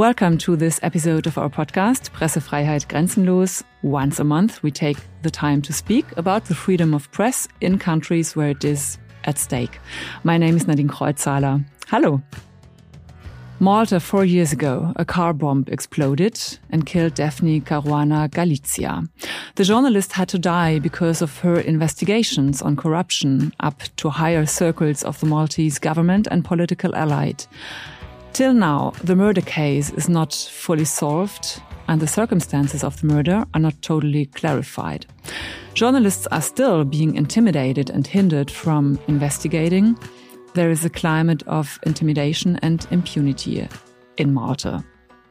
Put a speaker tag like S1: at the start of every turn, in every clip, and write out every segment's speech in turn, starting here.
S1: Welcome to this episode of our podcast, Pressefreiheit Grenzenlos. Once a month, we take the time to speak about the freedom of press in countries where it is at stake. My name is Nadine Kreuzhaler. Hello. Malta, four years ago, a car bomb exploded and killed Daphne Caruana Galizia. The journalist had to die because of her investigations on corruption up to higher circles of the Maltese government and political allied. Till now, the murder case is not fully solved and the circumstances of the murder are not totally clarified. Journalists are still being intimidated and hindered from investigating. There is a climate of intimidation and impunity in Malta.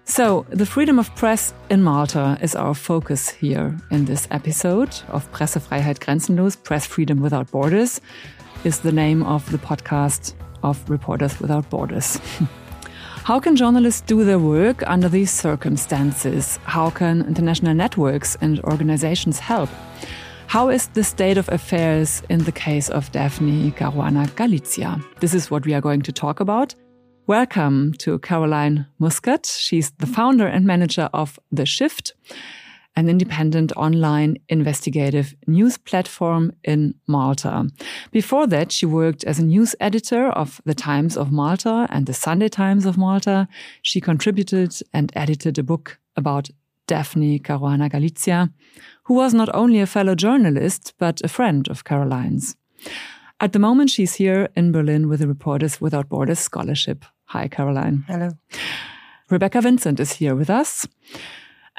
S1: So, the freedom of press in Malta is our focus here in this episode of Pressefreiheit Grenzenlos, Press Freedom Without Borders, is the name of the podcast of Reporters Without Borders. How can journalists do their work under these circumstances? How can international networks and organizations help? How is the state of affairs in the case of Daphne Caruana Galizia? This is what we are going to talk about. Welcome to Caroline Muscat. She's the founder and manager of The Shift an independent online investigative news platform in Malta. Before that, she worked as a news editor of the Times of Malta and the Sunday Times of Malta. She contributed and edited a book about Daphne Caruana Galizia, who was not only a fellow journalist, but a friend of Caroline's. At the moment, she's here in Berlin with the Reporters Without Borders Scholarship. Hi, Caroline.
S2: Hello.
S1: Rebecca Vincent is here with us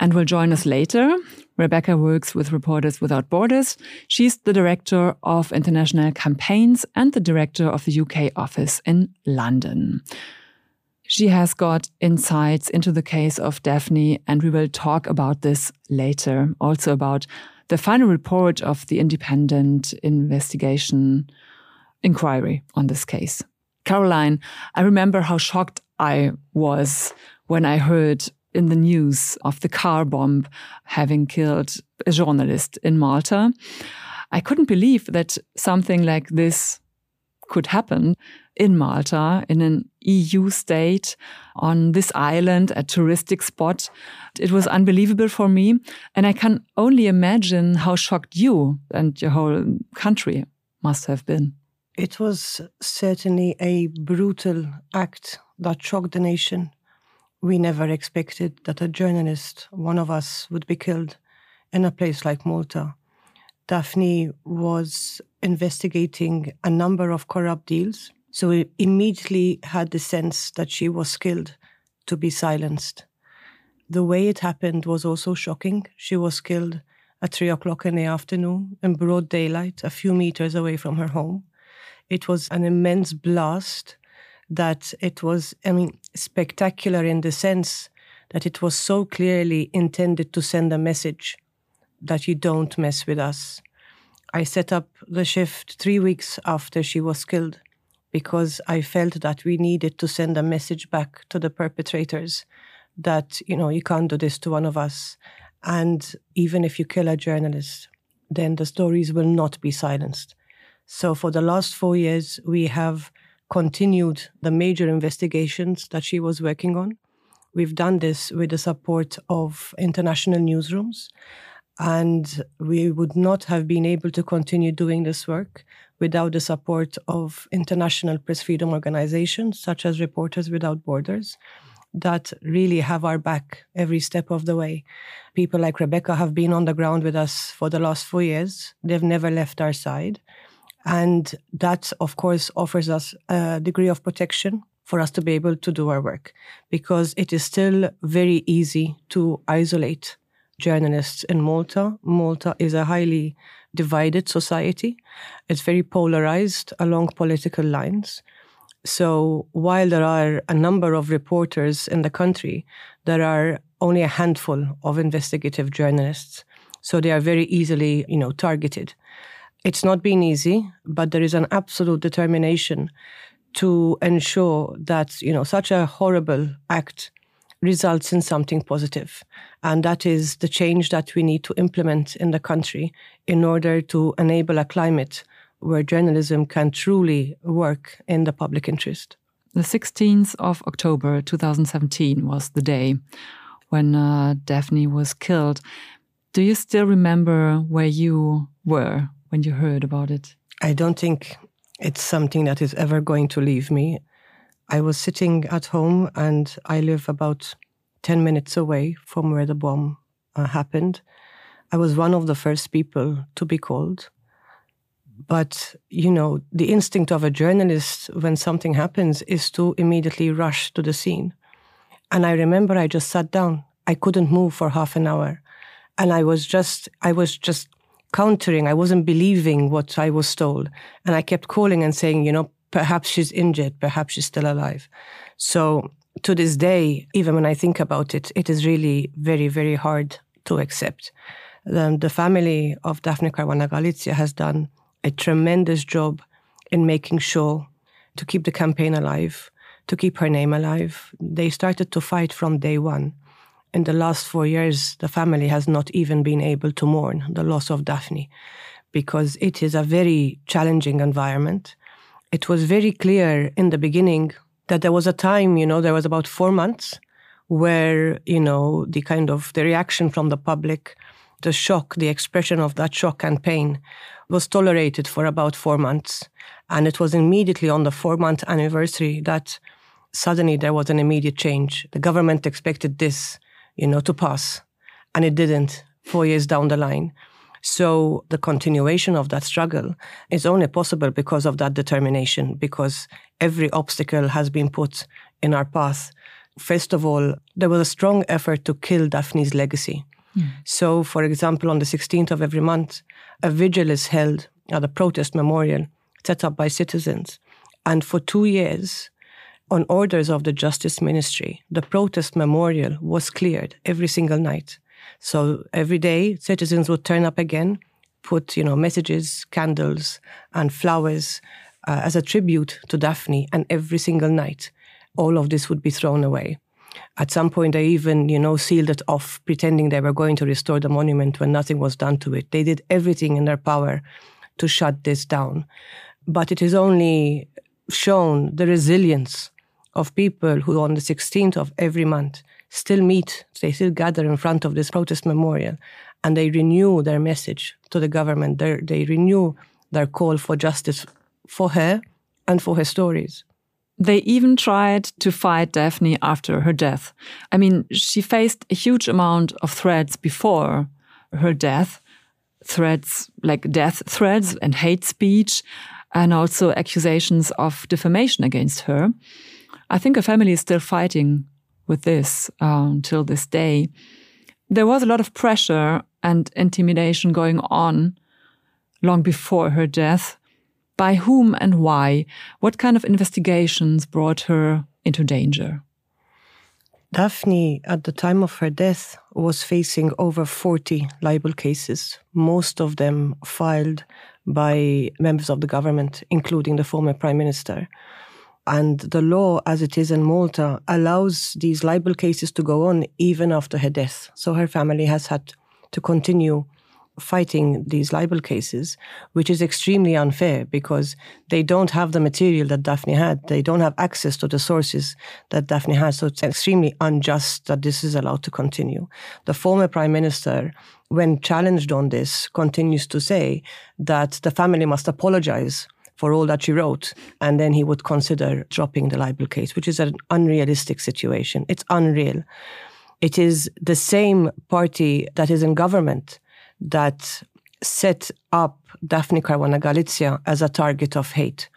S1: and will join us later. Rebecca works with Reporters Without Borders. She's the director of international campaigns and the director of the UK office in London. She has got insights into the case of Daphne, and we will talk about this later. Also, about the final report of the independent investigation inquiry on this case. Caroline, I remember how shocked I was when I heard in the news of the car bomb having killed a journalist in Malta. I couldn't believe that something like this could happen in Malta, in an EU state, on this island, a touristic spot. It was unbelievable for me. And I can only imagine how shocked you and your whole country must have been.
S2: It was certainly a brutal act that shocked the nation we never expected that a journalist, one of us, would be killed in a place like Malta. Daphne was investigating a number of corrupt deals, so we immediately had the sense that she was killed to be silenced. The way it happened was also shocking. She was killed at three o'clock in the afternoon in broad daylight, a few meters away from her home. It was an immense blast that it was, I mean, spectacular in the sense that it was so clearly intended to send a message that you don't mess with us. I set up the shift three weeks after she was killed because I felt that we needed to send a message back to the perpetrators that, you know, you can't do this to one of us. And even if you kill a journalist, then the stories will not be silenced. So for the last four years, we have continued the major investigations that she was working on. We've done this with the support of international newsrooms, and we would not have been able to continue doing this work without the support of international press freedom organizations such as Reporters Without Borders that really have our back every step of the way. People like Rebecca have been on the ground with us for the last four years. They've never left our side. And that, of course, offers us a degree of protection for us to be able to do our work because it is still very easy to isolate journalists in Malta. Malta is a highly divided society, it's very polarized along political lines. So while there are a number of reporters in the country, there are only a handful of investigative journalists. So they are very easily, you know, targeted. It's not been easy, but there is an absolute determination to ensure that you know such a horrible act results in something positive. And that is the change that we need to implement in the country in order to enable a climate where journalism can truly work in the public interest.
S1: the 16th of October 2017 was the day when uh, Daphne was killed. Do you still remember where you were when you heard about it?
S2: I don't think it's something that is ever going to leave me. I was sitting at home and I live about 10 minutes away from where the bomb uh, happened. I was one of the first people to be called. But, you know, the instinct of a journalist when something happens is to immediately rush to the scene. And I remember I just sat down. I couldn't move for half an hour. And I was just, I was just countering. I wasn't believing what I was told. And I kept calling and saying, you know, perhaps she's injured, perhaps she's still alive. So to this day, even when I think about it, it is really very, very hard to accept. The family of Daphne Caruana Galizia has done a tremendous job in making sure to keep the campaign alive, to keep her name alive. They started to fight from day one. In the last four years, the family has not even been able to mourn the loss of Daphne because it is a very challenging environment. It was very clear in the beginning that there was a time, you know, there was about four months where, you know, the kind of the reaction from the public, the shock, the expression of that shock and pain was tolerated for about four months. And it was immediately on the four month anniversary that suddenly there was an immediate change. The government expected this you know, to pass. And it didn't four years down the line. So the continuation of that struggle is only possible because of that determination, because every obstacle has been put in our path. First of all, there was a strong effort to kill Daphne's legacy. Mm. So, for example, on the 16th of every month, a vigil is held at a protest memorial set up by citizens. And for two years, on orders of the Justice Ministry, the protest memorial was cleared every single night. So every day, citizens would turn up again, put you know messages, candles, and flowers uh, as a tribute to Daphne, and every single night, all of this would be thrown away. At some point, they even you know sealed it off, pretending they were going to restore the monument when nothing was done to it. They did everything in their power to shut this down, but it is only shown the resilience of people who on the 16th of every month still meet, they still gather in front of this protest memorial and they renew their message to the government. They're, they renew their call for justice for her and for her stories.
S1: They even tried to fight Daphne after her death. I mean, she faced a huge amount of threats before her death threats like death threats and hate speech, and also accusations of defamation against her. I think her family is still fighting with this uh, until this day. There was a lot of pressure and intimidation going on long before her death. By whom and why? What kind of investigations brought her into danger?
S2: Daphne, at the time of her death, was facing over 40 libel cases, most of them filed by members of the government, including the former prime minister. And the law, as it is in Malta, allows these libel cases to go on even after her death. So her family has had to continue fighting these libel cases, which is extremely unfair because they don't have the material that Daphne had. They don't have access to the sources that Daphne has. So it's extremely unjust that this is allowed to continue. The former prime minister, when challenged on this, continues to say that the family must apologize for all that she wrote. And then he would consider dropping the libel case, which is an unrealistic situation. It's unreal. It is the same party that is in government that set up Daphne Caruana Galizia as a target of hate.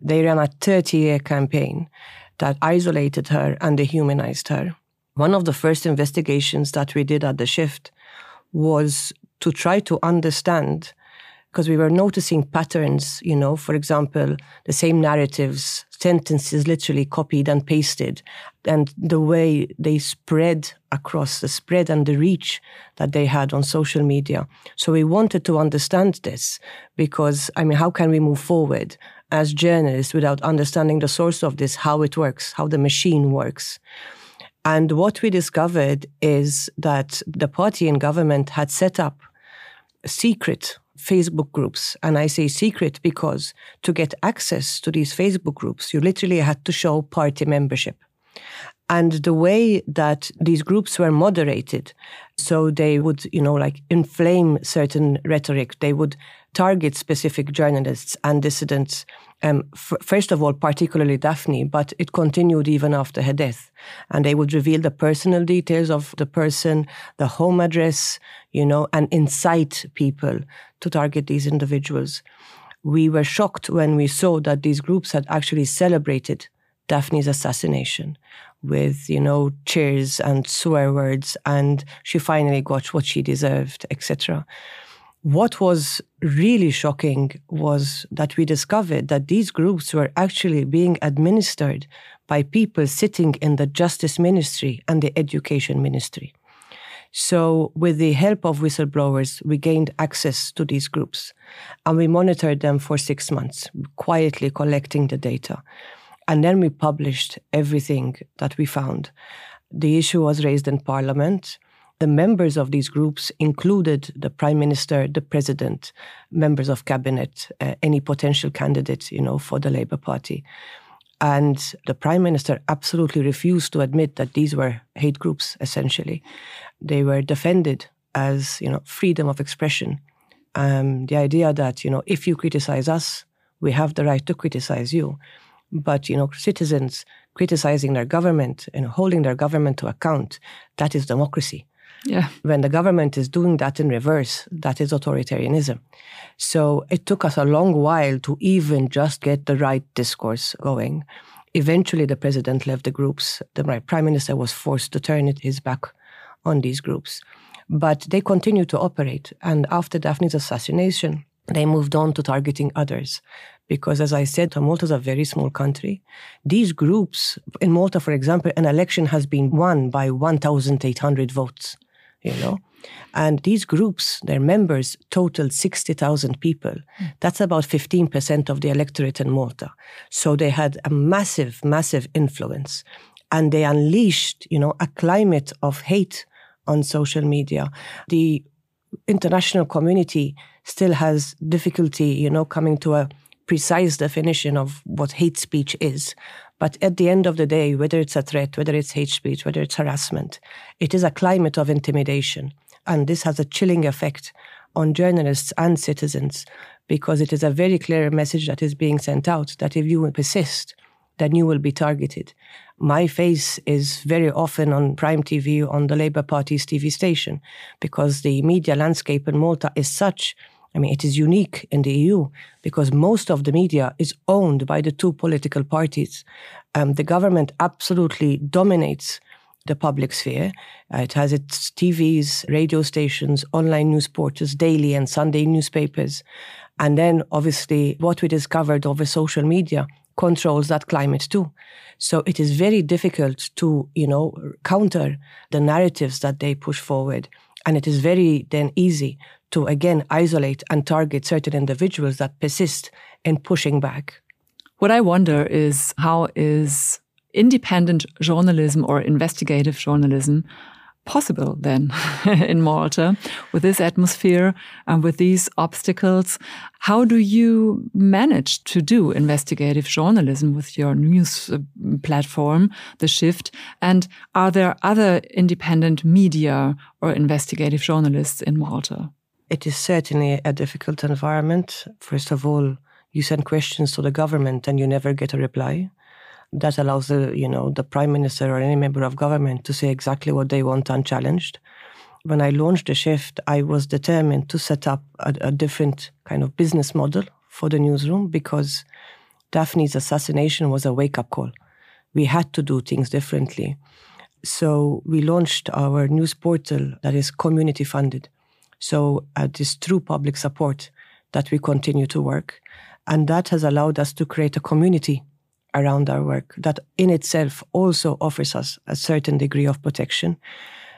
S2: They ran a 30 year campaign that isolated her and dehumanized her. One of the first investigations that we did at the shift was to try to understand because we were noticing patterns, you know, for example, the same narratives, sentences literally copied and pasted, and the way they spread across the spread and the reach that they had on social media. So we wanted to understand this because, I mean, how can we move forward as journalists without understanding the source of this, how it works, how the machine works? And what we discovered is that the party in government had set up a secret Facebook groups. And I say secret because to get access to these Facebook groups, you literally had to show party membership. And the way that these groups were moderated, so they would, you know, like inflame certain rhetoric, they would target specific journalists and dissidents. Um, f- first of all, particularly Daphne, but it continued even after her death. And they would reveal the personal details of the person, the home address, you know, and incite people to target these individuals. We were shocked when we saw that these groups had actually celebrated Daphne's assassination with, you know, cheers and swear words, and she finally got what she deserved, etc. What was really shocking was that we discovered that these groups were actually being administered by people sitting in the justice ministry and the education ministry. So, with the help of whistleblowers, we gained access to these groups and we monitored them for six months, quietly collecting the data. And then we published everything that we found. The issue was raised in Parliament. The members of these groups included the Prime Minister, the President, members of cabinet, uh, any potential candidate, you know, for the Labour Party. And the Prime Minister absolutely refused to admit that these were hate groups, essentially. They were defended as, you know, freedom of expression. Um, the idea that, you know, if you criticize us, we have the right to criticize you. But you know, citizens criticizing their government and holding their government to account, that is democracy.
S1: Yeah.
S2: When the government is doing that in reverse, that is authoritarianism. So it took us a long while to even just get the right discourse going. Eventually, the president left the groups. The prime minister was forced to turn his back on these groups. But they continued to operate. And after Daphne's assassination, they moved on to targeting others because as I said, Malta is a very small country. These groups, in Malta, for example, an election has been won by 1,800 votes, you know. And these groups, their members total 60,000 people. That's about 15% of the electorate in Malta. So they had a massive, massive influence. And they unleashed, you know, a climate of hate on social media. The international community still has difficulty, you know, coming to a precise definition of what hate speech is. But at the end of the day, whether it's a threat, whether it's hate speech, whether it's harassment, it is a climate of intimidation. And this has a chilling effect on journalists and citizens because it is a very clear message that is being sent out that if you persist, then you will be targeted. My face is very often on Prime TV, on the Labour Party's TV station, because the media landscape in Malta is such I mean, it is unique in the EU because most of the media is owned by the two political parties. Um, the government absolutely dominates the public sphere. Uh, it has its TVs, radio stations, online news portals, daily and Sunday newspapers. And then, obviously, what we discovered over social media controls that climate too. So it is very difficult to, you know, counter the narratives that they push forward. And it is very then easy to again isolate and target certain individuals that persist in pushing back.
S1: What I wonder is how is independent journalism or investigative journalism possible then in Malta with this atmosphere and with these obstacles? How do you manage to do investigative journalism with your news uh, platform, The Shift? And are there other independent media or investigative journalists in Malta?
S2: It is certainly a difficult environment. First of all, you send questions to the government and you never get a reply. That allows the, you know, the prime minister or any member of government to say exactly what they want unchallenged. When I launched the shift, I was determined to set up a, a different kind of business model for the newsroom because Daphne's assassination was a wake up call. We had to do things differently. So we launched our news portal that is community funded. So uh, it is through public support that we continue to work. And that has allowed us to create a community around our work that in itself also offers us a certain degree of protection.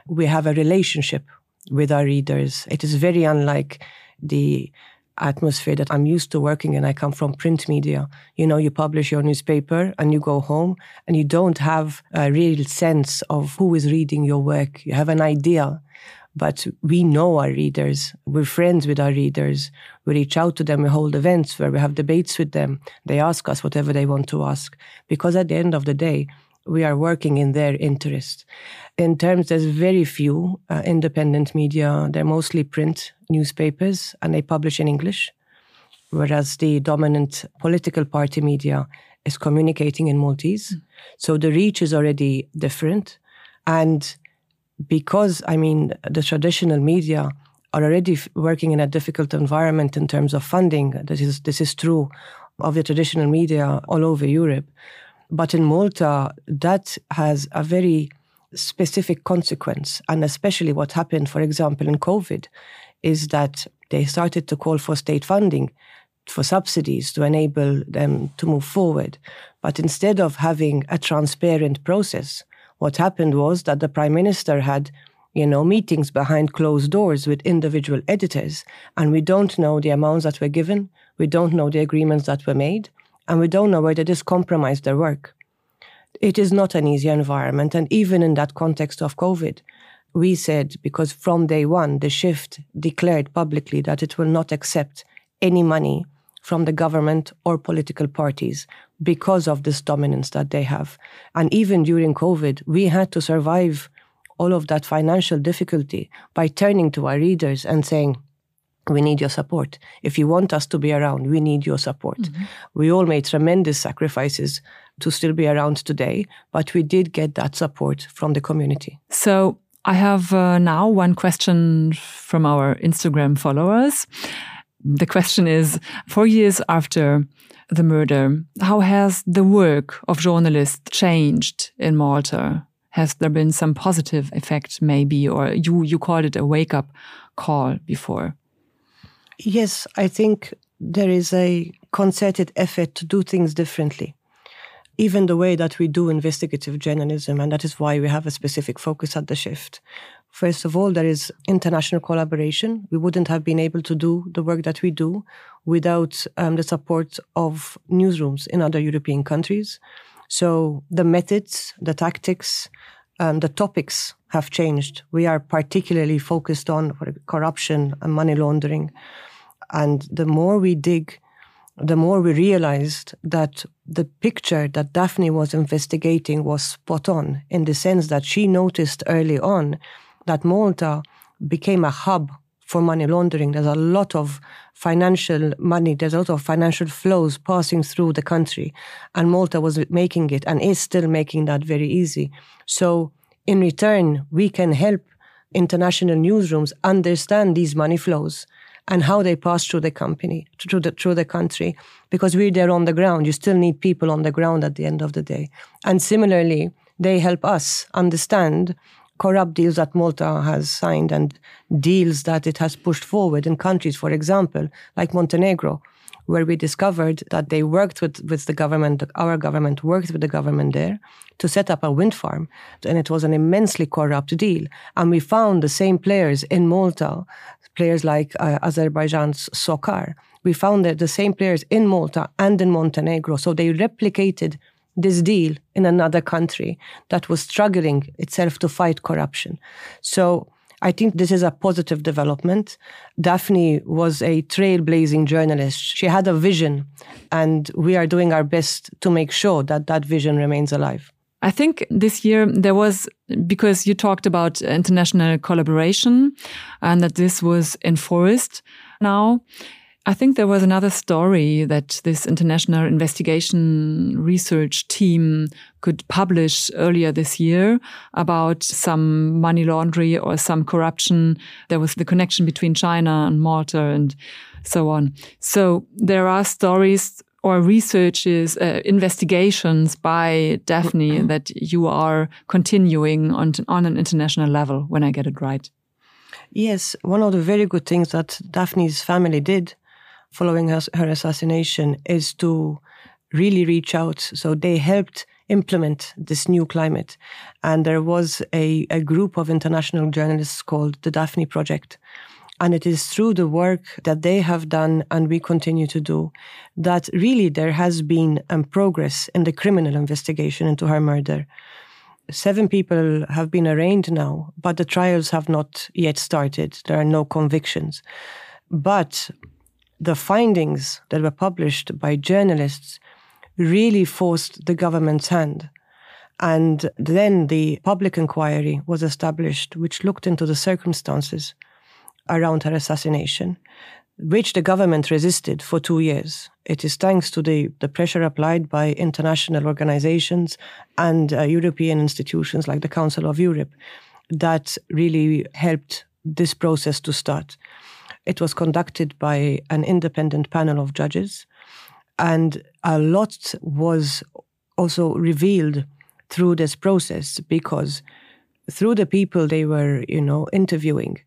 S2: We have a relationship with our readers. It is very unlike the atmosphere that I'm used to working in. I come from print media. You know, you publish your newspaper and you go home and you don't have a real sense of who is reading your work. You have an idea, but we know our readers. We're friends with our readers. We reach out to them. We hold events where we have debates with them. They ask us whatever they want to ask. Because at the end of the day, we are working in their interest. In terms, there's very few uh, independent media. They're mostly print newspapers and they publish in English, whereas the dominant political party media is communicating in Maltese. Mm. So the reach is already different. And because, I mean, the traditional media are already working in a difficult environment in terms of funding, this is, this is true of the traditional media all over Europe. But in Malta, that has a very specific consequence. And especially what happened, for example, in COVID, is that they started to call for state funding for subsidies to enable them to move forward. But instead of having a transparent process, what happened was that the prime minister had you know meetings behind closed doors with individual editors and we don't know the amounts that were given we don't know the agreements that were made and we don't know whether this compromised their work. It is not an easy environment and even in that context of covid we said because from day one the shift declared publicly that it will not accept any money from the government or political parties because of this dominance that they have. And even during COVID, we had to survive all of that financial difficulty by turning to our readers and saying, we need your support. If you want us to be around, we need your support. Mm-hmm. We all made tremendous sacrifices to still be around today, but we did get that support from the community.
S1: So I have uh, now one question from our Instagram followers. The question is four years after the murder, how has the work of journalists changed in Malta? Has there been some positive effect, maybe, or you, you called it a wake up call before?
S2: Yes, I think there is a concerted effort to do things differently. Even the way that we do investigative journalism, and that is why we have a specific focus at the shift. First of all, there is international collaboration. We wouldn't have been able to do the work that we do without um, the support of newsrooms in other European countries. So the methods, the tactics, um, the topics have changed. We are particularly focused on corruption and money laundering. And the more we dig, the more we realized that the picture that Daphne was investigating was spot on in the sense that she noticed early on that Malta became a hub for money laundering. There's a lot of financial money, there's a lot of financial flows passing through the country. And Malta was making it and is still making that very easy. So, in return, we can help international newsrooms understand these money flows and how they pass through the company, through the, through the country, because we're there on the ground. You still need people on the ground at the end of the day. And similarly, they help us understand corrupt deals that Malta has signed and deals that it has pushed forward in countries, for example, like Montenegro, where we discovered that they worked with, with the government, our government worked with the government there to set up a wind farm. And it was an immensely corrupt deal. And we found the same players in Malta, players like uh, Azerbaijan's SOCAR. We found the same players in Malta and in Montenegro. So they replicated this deal in another country that was struggling itself to fight corruption. So I think this is a positive development. Daphne was a trailblazing journalist. She had a vision, and we are doing our best to make sure that that vision remains alive.
S1: I think this year there was, because you talked about international collaboration and that this was enforced now. I think there was another story that this international investigation research team could publish earlier this year about some money laundering or some corruption. There was the connection between China and Malta and so on. So there are stories or researches, uh, investigations by Daphne that you are continuing on, on an international level when I get it right.
S2: Yes, one of the very good things that Daphne's family did following her, her assassination is to really reach out. So they helped implement this new climate. And there was a, a group of international journalists called the Daphne Project. And it is through the work that they have done and we continue to do that really there has been um, progress in the criminal investigation into her murder. Seven people have been arraigned now, but the trials have not yet started. There are no convictions. But the findings that were published by journalists really forced the government's hand. And then the public inquiry was established, which looked into the circumstances around her assassination, which the government resisted for two years. It is thanks to the, the pressure applied by international organizations and uh, European institutions like the Council of Europe that really helped this process to start. It was conducted by an independent panel of judges, and a lot was also revealed through this process because through the people they were, you know, interviewing,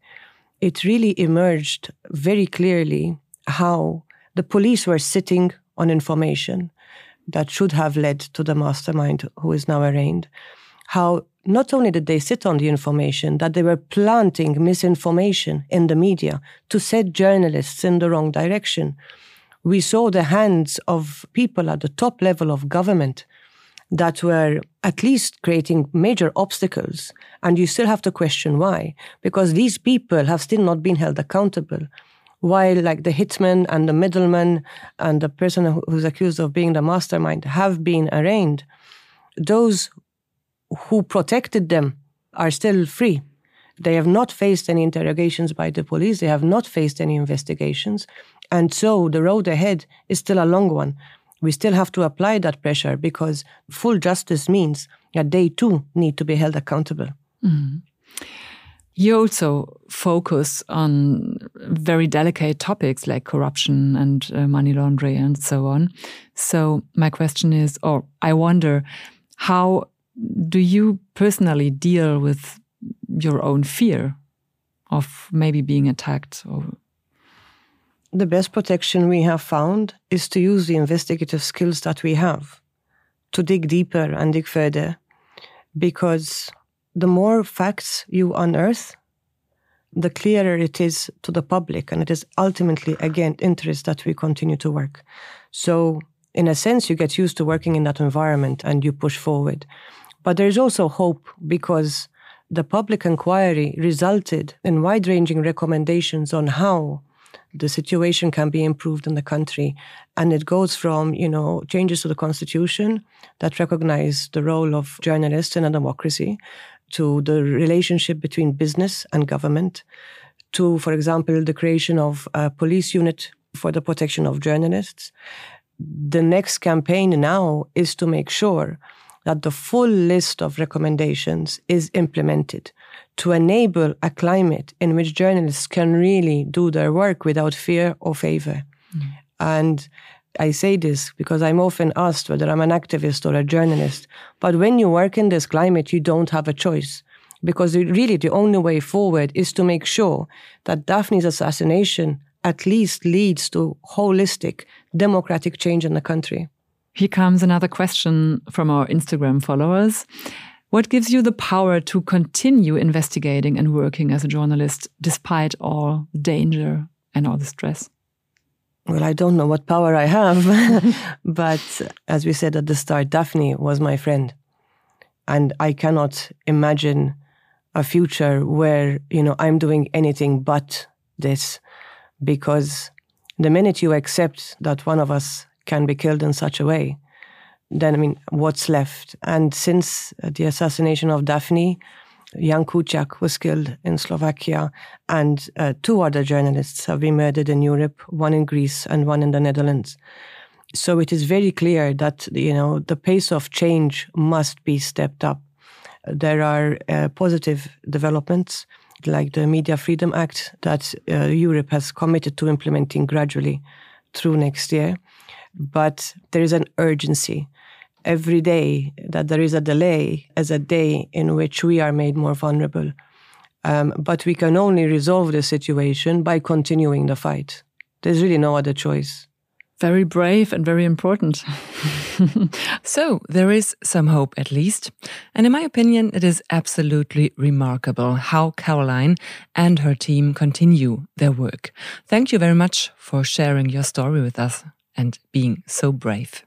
S2: it really emerged very clearly how the police were sitting on information that should have led to the mastermind who is now arraigned. How not only did they sit on the information, that they were planting misinformation in the media to set journalists in the wrong direction. We saw the hands of people at the top level of government that were at least creating major obstacles. And you still have to question why, because these people have still not been held accountable. While, like the hitman and the middleman and the person who's accused of being the mastermind have been arraigned, those who protected them are still free. They have not faced any interrogations by the police, they have not faced any investigations. And so the road ahead is still a long one. We still have to apply that pressure because full justice means that they too need to be held accountable. Mm.
S1: You also focus on very delicate topics like corruption and uh, money laundering and so on. So, my question is, or I wonder, how do you personally deal with your own fear of maybe being attacked or?
S2: The best protection we have found is to use the investigative skills that we have to dig deeper and dig further. Because the more facts you unearth the clearer it is to the public and it is ultimately again interest that we continue to work. So in a sense you get used to working in that environment and you push forward but there's also hope because the public inquiry resulted in wide ranging recommendations on how the situation can be improved in the country. And it goes from, you know, changes to the constitution that recognize the role of journalists in a democracy to the relationship between business and government to, for example, the creation of a police unit for the protection of journalists. The next campaign now is to make sure that the full list of recommendations is implemented to enable a climate in which journalists can really do their work without fear or favor. Mm. And I say this because I'm often asked whether I'm an activist or a journalist. But when you work in this climate, you don't have a choice. Because really, the only way forward is to make sure that Daphne's assassination at least leads to holistic democratic change in the country.
S1: Here comes another question from our Instagram followers. What gives you the power to continue investigating and working as a journalist despite all danger and all the stress?
S2: Well, I don't know what power I have, but as we said at the start, Daphne was my friend. And I cannot imagine a future where, you know, I'm doing anything but this because the minute you accept that one of us can be killed in such a way, then I mean, what's left? And since the assassination of Daphne, Jan Kuciak was killed in Slovakia, and uh, two other journalists have been murdered in Europe, one in Greece and one in the Netherlands. So it is very clear that you know the pace of change must be stepped up. There are uh, positive developments, like the Media Freedom Act, that uh, Europe has committed to implementing gradually through next year but there is an urgency. Every day that there is a delay as a day in which we are made more vulnerable. Um, but we can only resolve the situation by continuing the fight. There's really no other choice.
S1: Very brave and very important. so, there is some hope at least. And in my opinion, it is absolutely remarkable how Caroline and her team continue their work. Thank you very much for sharing your story with us and being so brave.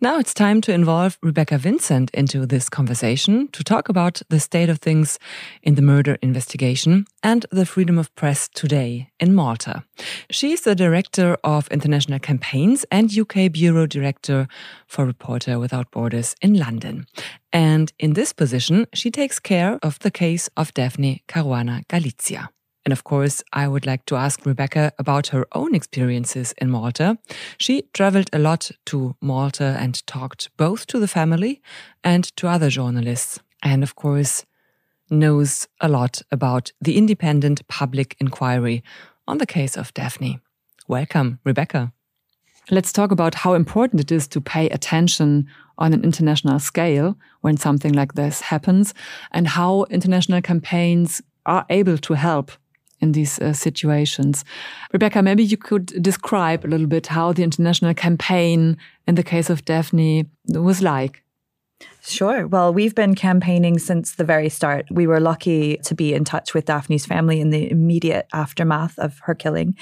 S1: Now it's time to involve Rebecca Vincent into this conversation to talk about the state of things in the murder investigation and the freedom of press today in Malta. She's the director of international campaigns and UK bureau director for Reporter Without Borders in London. And in this position, she takes care of the case of Daphne Caruana Galizia. And of course, I would like to ask Rebecca about her own experiences in Malta. She traveled a lot to Malta and talked both to the family and to other journalists. And of course, knows a lot about the independent public inquiry on the case of Daphne. Welcome, Rebecca. Let's talk about how important it is to pay attention on an international scale when something like this happens and how international campaigns are able to help in these uh, situations. Rebecca, maybe you could describe a little bit how the international campaign in the case of Daphne was like.
S3: Sure. Well, we've been campaigning since the very start. We were lucky to be in touch with Daphne's family in the immediate aftermath of her killing.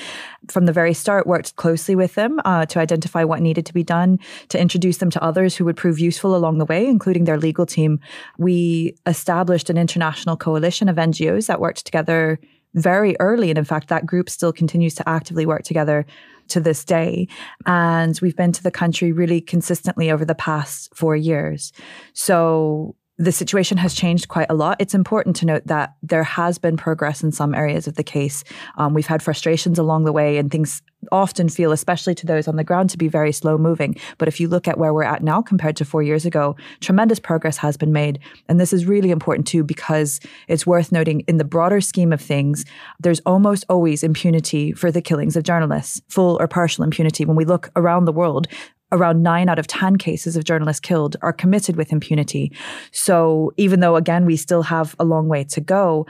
S3: From the very start, worked closely with them uh, to identify what needed to be done, to introduce them to others who would prove useful along the way, including their legal team. We established an international coalition of NGOs that worked together very early. And in fact, that group still continues to actively work together to this day. And we've been to the country really consistently over the past four years. So the situation has changed quite a lot. It's important to note that there has been progress in some areas of the case. Um, we've had frustrations along the way, and things often feel, especially to those on the ground, to be very slow moving. But if you look at where we're at now compared to four years ago, tremendous progress has been made. And this is really important too, because it's worth noting in the broader scheme of things, there's almost always impunity for the killings of journalists, full or partial impunity. When we look around the world, around nine out of 10 cases of journalists killed are committed with impunity. So even though, again, we still have a long way to go,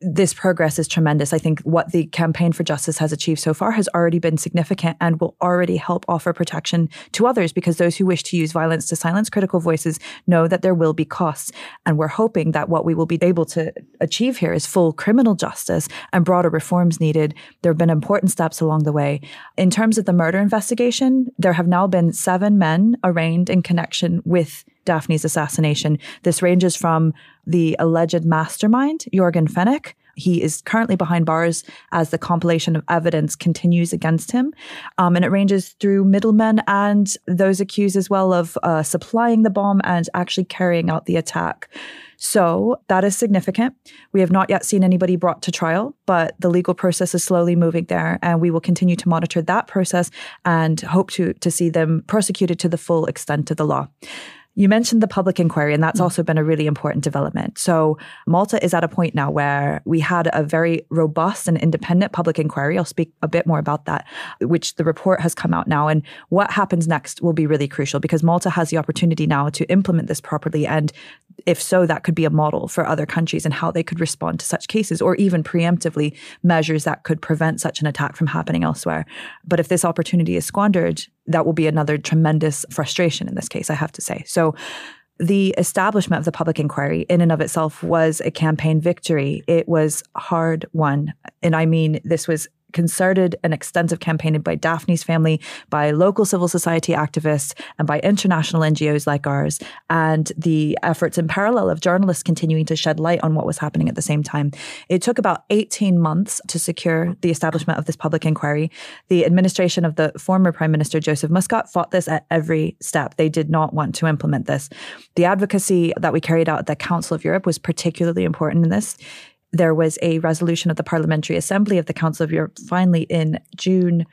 S3: this progress is tremendous. I think what the campaign for justice has achieved so far has already been significant and will already help offer protection to others because those who wish to use violence to silence critical voices know that there will be costs. And we're hoping that what we will be able to achieve here is full criminal justice and broader reforms needed. There have been important steps along the way. In terms of the murder investigation, there have now been seven men arraigned in connection with Daphne's assassination. This ranges from the alleged mastermind, Yorgen Fenech. He is currently behind bars as the compilation of evidence continues against him. Um, and it ranges through middlemen and those accused as well of uh, supplying the bomb and actually carrying out the attack. So that is significant. We have not yet seen anybody brought to trial, but the legal process is slowly moving there. And we will continue to monitor that process and hope to, to see them prosecuted to the full extent of the law. You mentioned the public inquiry, and that's mm. also been a really important development. So, Malta is at a point now where we had a very robust and independent public inquiry. I'll speak a bit more about that, which the report has come out now. And what happens next will be really crucial because Malta has the opportunity now to implement this properly. And if so, that could be a model for other countries and how they could respond to such cases, or even preemptively measures that could prevent such an attack from happening elsewhere. But if this opportunity is squandered, that will be another tremendous frustration in this case, I have to say. So, the establishment of the public inquiry in and of itself was a campaign victory. It was hard won. And I mean, this was concerted and extensive campaigning by Daphne's family, by local civil society activists, and by international NGOs like ours, and the efforts in parallel of journalists continuing to shed light on what was happening at the same time. It took about 18 months to secure the establishment of this public inquiry. The administration of the former Prime Minister Joseph Muscat fought this at every step. They did not want to implement this. The advocacy that we carried out at the Council of Europe was particularly important in this there was a resolution of the Parliamentary Assembly of the Council of Europe finally in June.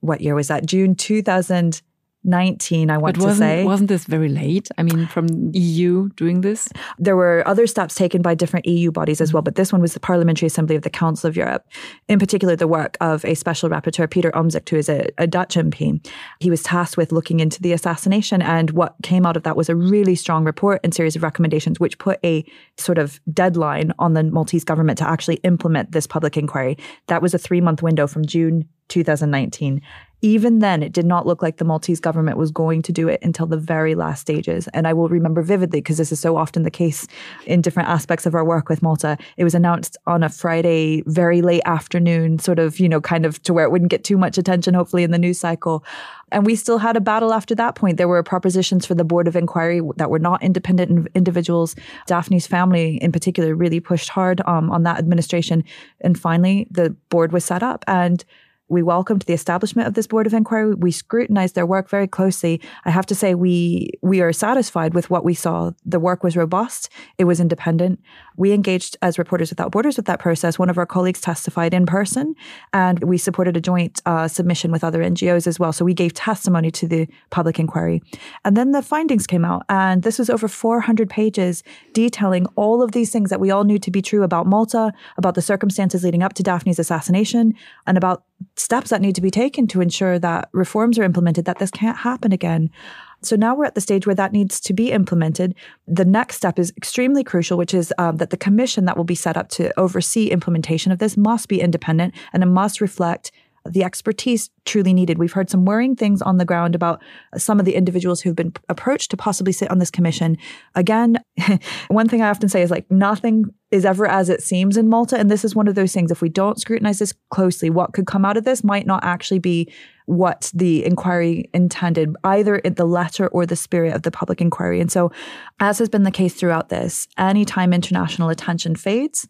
S3: What year was that? June 2000. 19, I want
S1: to
S3: say.
S1: Wasn't this very late? I mean, from EU doing this?
S3: There were other steps taken by different EU bodies as well, mm-hmm. but this one was the Parliamentary Assembly of the Council of Europe. In particular, the work of a special rapporteur, Peter Omtzigt, who is a, a Dutch MP. He was tasked with looking into the assassination, and what came out of that was a really strong report and series of recommendations, which put a sort of deadline on the Maltese government to actually implement this public inquiry. That was a three month window from June 2019 even then, it did not look like the Maltese government was going to do it until the very last stages. And I will remember vividly, because this is so often the case in different aspects of our work with Malta. It was announced on a Friday, very late afternoon, sort of, you know, kind of to where it wouldn't get too much attention, hopefully, in the news cycle. And we still had a battle after that point. There were propositions for the board of inquiry that were not independent individuals. Daphne's family, in particular, really pushed hard um, on that administration. And finally, the board was set up. And we welcomed the establishment of this board of inquiry. We scrutinized their work very closely. I have to say we we are satisfied with what we saw. The work was robust. It was independent. We engaged as Reporters Without Borders with that process. One of our colleagues testified in person, and we supported a joint uh, submission with other NGOs as well. So we gave testimony to the public inquiry, and then the findings came out, and this was over 400 pages detailing all of these things that we all knew to be true about Malta, about the circumstances leading up to Daphne's assassination, and about steps that need to be taken to ensure that reforms are implemented, that this can't happen again. So now we're at the stage where that needs to be implemented. The next step is extremely crucial, which is um, that the commission that will be set up to oversee implementation of this must be independent and it must reflect the expertise truly needed. We've heard some worrying things on the ground about some of the individuals who've been approached to possibly sit on this commission. Again, one thing I often say is like nothing is ever as it seems in Malta. And this is one of those things. If we don't scrutinize this closely, what could come out of this might not actually be what the inquiry intended, either in the letter or the spirit of the public inquiry. And so, as has been the case throughout this, anytime international attention fades,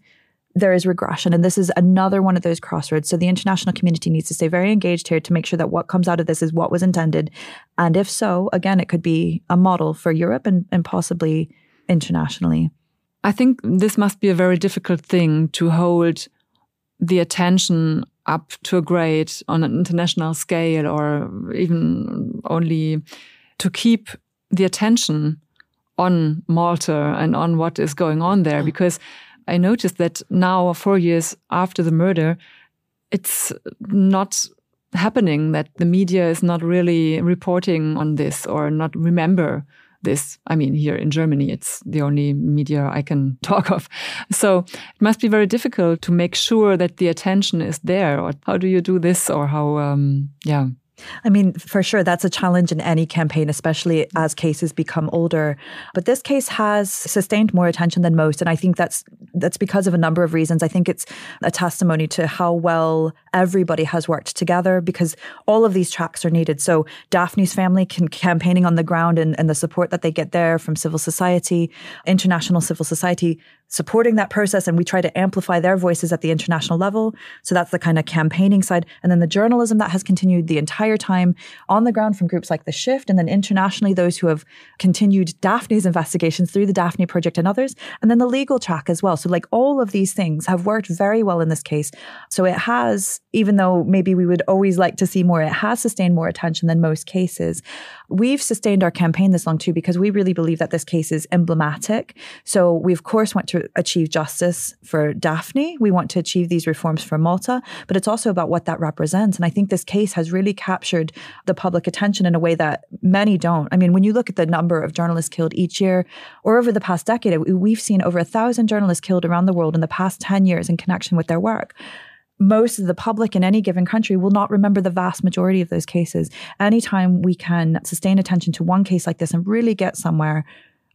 S3: there is regression. And this is another one of those crossroads. So the international community needs to stay very engaged here to make sure that what comes out of this is what was intended. And if so, again, it could be a model for Europe and, and possibly internationally.
S1: I think this must be a very difficult thing to hold the attention up to a grade on an international scale or even only to keep the attention on Malta and on what is going on there mm-hmm. because I noticed that now, four years after the murder, it's not happening that the media is not really reporting on this or not remember this. I mean, here in Germany, it's the only media I can talk of. So it must be very difficult to make sure that the attention is there. Or how do you do this? Or how, um, yeah.
S3: I mean, for sure, that's a challenge in any campaign, especially as cases become older. But this case has sustained more attention than most, and I think that's that's because of a number of reasons. I think it's a testimony to how well everybody has worked together because all of these tracks are needed. So Daphne's family can campaigning on the ground and, and the support that they get there from civil society, international civil society supporting that process, and we try to amplify their voices at the international level. So that's the kind of campaigning side, and then the journalism that has continued the entire time on the ground from groups like The Shift, and then internationally, those who have continued Daphne's investigations through the Daphne Project and others, and then the legal track as well. So, like, all of these things have worked very well in this case. So, it has, even though maybe we would always like to see more, it has sustained more attention than most cases. We've sustained our campaign this long too because we really believe that this case is emblematic. So, we of course want to achieve justice for Daphne. We want to achieve these reforms for Malta, but it's also about what that represents. And I think this case has really captured the public attention in a way that many don't. I mean, when you look at the number of journalists killed each year or over the past decade, we've seen over a thousand journalists killed around the world in the past 10 years in connection with their work most of the public in any given country will not remember the vast majority of those cases. Anytime we can sustain attention to one case like this and really get somewhere,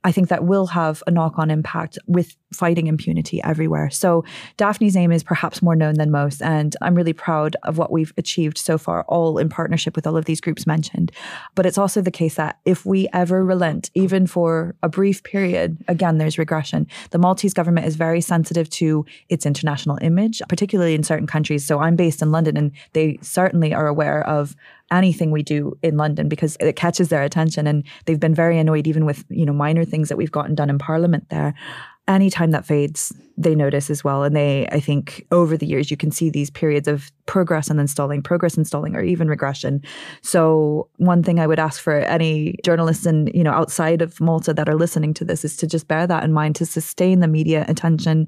S3: I think that will have a knock on impact with fighting impunity everywhere. So Daphne's name is perhaps more known than most. And I'm really proud of what we've achieved so far, all in partnership with all of these groups mentioned. But it's also the case that if we ever relent, even for a brief period, again, there's regression. The Maltese government is very sensitive to its international image, particularly in certain countries. So I'm based in London and they certainly are aware of anything we do in London because it catches their attention and they've been very annoyed even with you know minor things that we've gotten done in parliament there anytime that fades, they notice as well. And they, I think, over the years, you can see these periods of progress and then stalling, progress and stalling, or even regression. So, one thing I would ask for any journalists and you know outside of Malta that are listening to this is to just bear that in mind to sustain the media attention.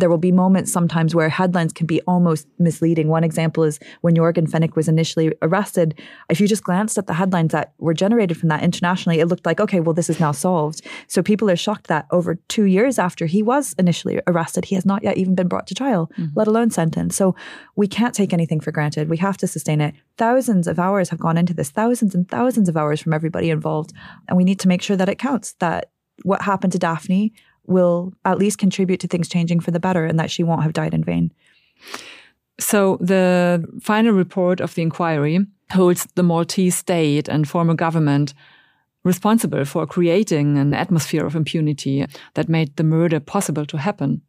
S3: There will be moments sometimes where headlines can be almost misleading. One example is when Yorgen Fenech was initially arrested. If you just glanced at the headlines that were generated from that internationally, it looked like okay, well, this is now solved. So people are shocked that over two years after he was initially arrested arrested. He has not yet even been brought to trial, mm-hmm. let alone sentenced. So we can't take anything for granted. We have to sustain it. Thousands of hours have gone into this, thousands and thousands of hours from everybody involved. And we need to make sure that it counts, that what happened to Daphne will at least contribute to things changing for the better and that she won't have died in vain.
S1: So the final report of the inquiry holds the Maltese state and former government responsible for creating an atmosphere of impunity that made the murder possible to happen.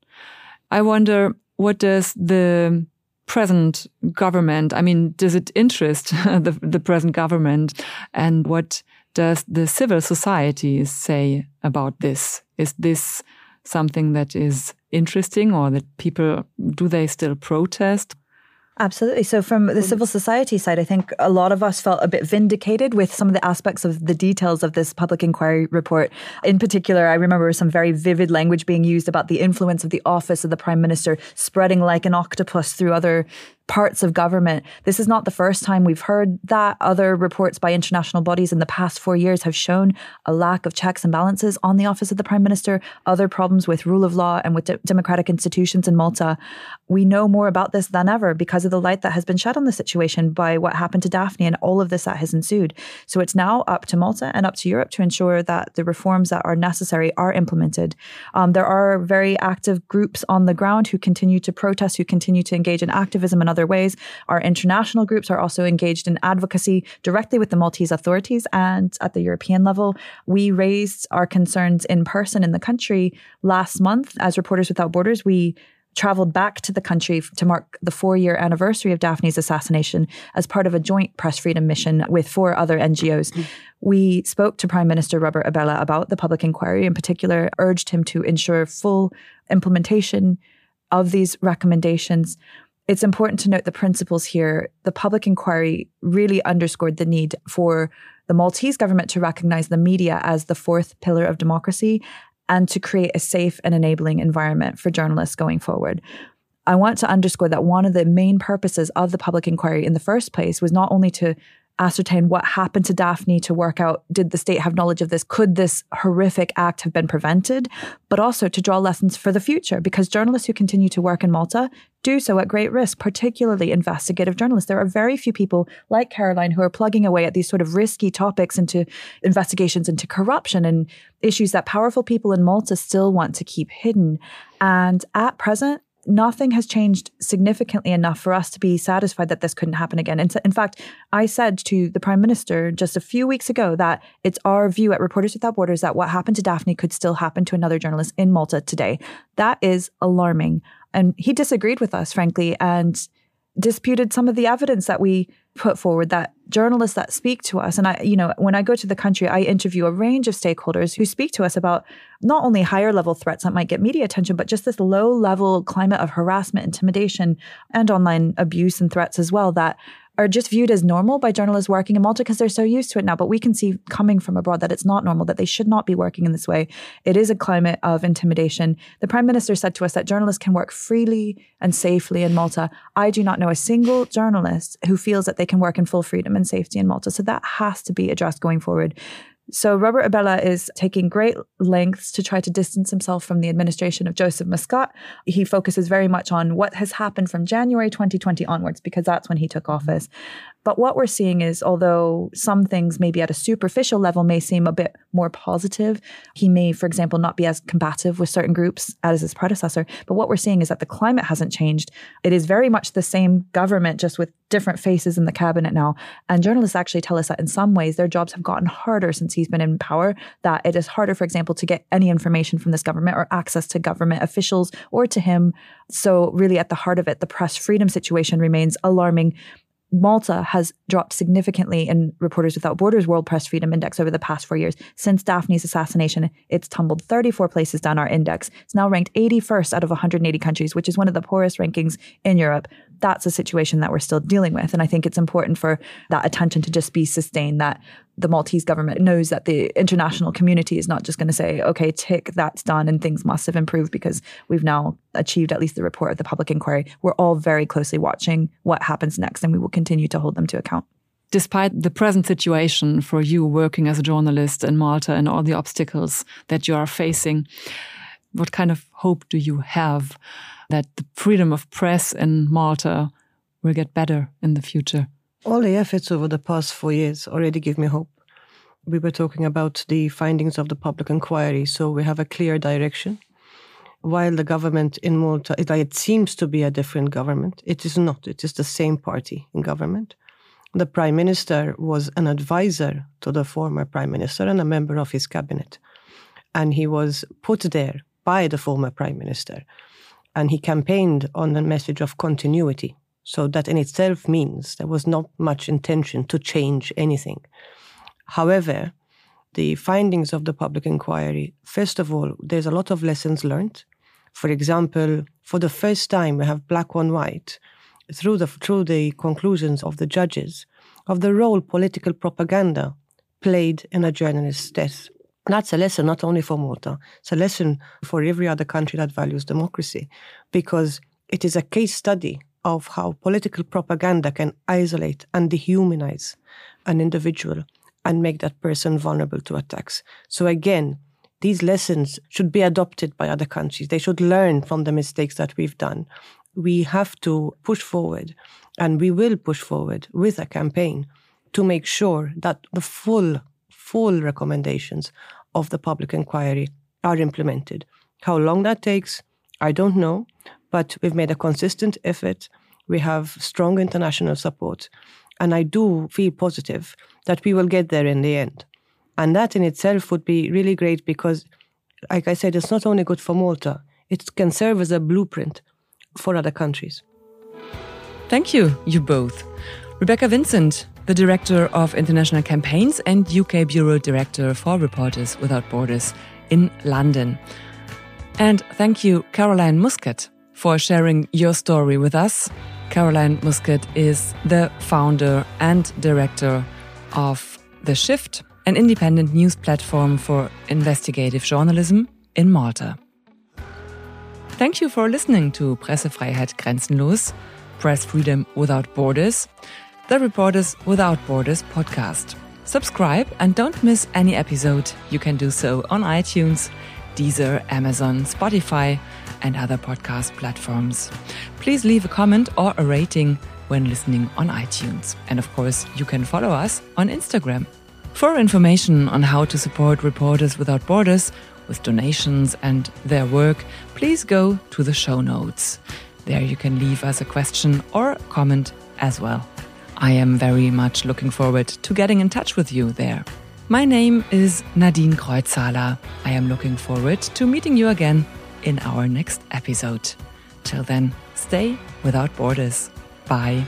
S1: I wonder what does the present government, I mean, does it interest the, the present government and what does the civil society say about this? Is this something that is interesting or that people, do they still protest?
S3: Absolutely. So, from the civil society side, I think a lot of us felt a bit vindicated with some of the aspects of the details of this public inquiry report. In particular, I remember some very vivid language being used about the influence of the office of the prime minister spreading like an octopus through other parts of government. This is not the first time we've heard that. Other reports by international bodies in the past four years have shown a lack of checks and balances on the office of the prime minister, other problems with rule of law and with de- democratic institutions in Malta. We know more about this than ever because of the light that has been shed on the situation by what happened to Daphne and all of this that has ensued. So it's now up to Malta and up to Europe to ensure that the reforms that are necessary are implemented. Um, there are very active groups on the ground who continue to protest, who continue to engage in activism and other other ways. Our international groups are also engaged in advocacy directly with the Maltese authorities and at the European level. We raised our concerns in person in the country last month as Reporters Without Borders. We traveled back to the country to mark the four year anniversary of Daphne's assassination as part of a joint press freedom mission with four other NGOs. We spoke to Prime Minister Robert Abela about the public inquiry, in particular, urged him to ensure full implementation of these recommendations it's important to note the principles here. The public inquiry really underscored the need for the Maltese government to recognize the media as the fourth pillar of democracy and to create a safe and enabling environment for journalists going forward. I want to underscore that one of the main purposes of the public inquiry in the first place was not only to ascertain what happened to Daphne to work out did the state have knowledge of this? Could this horrific act have been prevented? But also to draw lessons for the future because journalists who continue to work in Malta do so at great risk, particularly investigative journalists. There are very few people like Caroline who are plugging away at these sort of risky topics into investigations into corruption and issues that powerful people in Malta still want to keep hidden. And at present, nothing has changed significantly enough for us to be satisfied that this couldn't happen again. And in fact, I said to the Prime Minister just a few weeks ago that it's our view at Reporters Without Borders that what happened to Daphne could still happen to another journalist in Malta today. That is alarming. And he disagreed with us, frankly, and disputed some of the evidence that we put forward that journalists that speak to us. And I you know when I go to the country I interview a range of stakeholders who speak to us about not only higher level threats that might get media attention but just this low level climate of harassment intimidation and online abuse and threats as well that are just viewed as normal by journalists working in Malta because they're so used to it now. But we can see coming from abroad that it's not normal, that they should not be working in this way. It is a climate of intimidation. The Prime Minister said to us that journalists can work freely and safely in Malta. I do not know a single journalist who feels that they can work in full freedom and safety in Malta. So that has to be addressed going forward. So Robert Abela is taking great lengths to try to distance himself from the administration of Joseph Muscat. He focuses very much on what has happened from January 2020 onwards because that's when he took mm-hmm. office. But what we're seeing is, although some things maybe at a superficial level may seem a bit more positive, he may, for example, not be as combative with certain groups as his predecessor. But what we're seeing is that the climate hasn't changed. It is very much the same government, just with different faces in the cabinet now. And journalists actually tell us that in some ways their jobs have gotten harder since he's been in power, that it is harder, for example, to get any information from this government or access to government officials or to him. So, really, at the heart of it, the press freedom situation remains alarming. Malta has dropped significantly in Reporters Without Borders World Press Freedom Index over the past four years. Since Daphne's assassination, it's tumbled 34 places down our index. It's now ranked 81st out of 180 countries, which is one of the poorest rankings in Europe that's a situation that we're still dealing with. And I think it's important for that attention to just be sustained that the Maltese government knows that the international community is not just going to say, okay, tick, that's done, and things must have improved because we've now achieved at least the report of the public inquiry. We're all very closely watching what happens next, and we will continue to hold them to account.
S1: Despite the present situation for you working as a journalist in Malta and all the obstacles that you are facing,
S4: What kind of hope do you have that the freedom of press in Malta will get better in the future?
S2: All the efforts over the past four years already give me hope. We were talking about the findings of the public inquiry, so we have a clear direction. While the government in Malta, it, it seems to be a different government, it is not. It is the same party in government. The prime minister was an advisor to the former prime minister and a member of his cabinet. And he was put there by the former prime minister. And he campaigned on the message of continuity. So that in itself means there was not much intention to change anything. However, the findings of the public inquiry, first of all, there's a lot of lessons learned. For example, for the first time, we have black on white through the, through the conclusions of the judges of the role political propaganda played in a journalist's death. That's a lesson not only for Malta, it's a lesson for every other country that values democracy, because it is a case study of how political propaganda can isolate and dehumanize an individual and make that person vulnerable to attacks. So again, these lessons should be adopted by other countries. They should learn from the mistakes that we've done. We have to push forward, and we will push forward with a campaign to make sure that the full, full recommendations of the public inquiry are implemented. How long that takes, I don't know, but we've made a consistent effort. We have strong international support. And I do feel positive that we will get there in the end. And that in itself would be really great because, like I said, it's not only good for Malta, it can serve as a blueprint for other countries.
S4: Thank you, you both. Rebecca Vincent, the Director of International Campaigns and UK Bureau Director for Reporters Without Borders in London. And thank you, Caroline Muscat, for sharing your story with us. Caroline Muscat is the founder and director of The Shift, an independent news platform for investigative journalism in Malta. Thank you for listening to Pressefreiheit Grenzenlos, Press Freedom Without Borders, the Reporters Without Borders podcast. Subscribe and don't miss any episode. You can do so on iTunes, Deezer, Amazon, Spotify, and other podcast platforms. Please leave a comment or a rating when listening on iTunes. And of course, you can follow us on Instagram. For information on how to support Reporters Without Borders with donations and their work, please go to the show notes. There you can leave us a question or comment as well. I am very much looking forward to getting in touch with you there. My name is Nadine Kreuzhaler. I am looking forward to meeting you again in our next episode. Till then, stay without borders. Bye.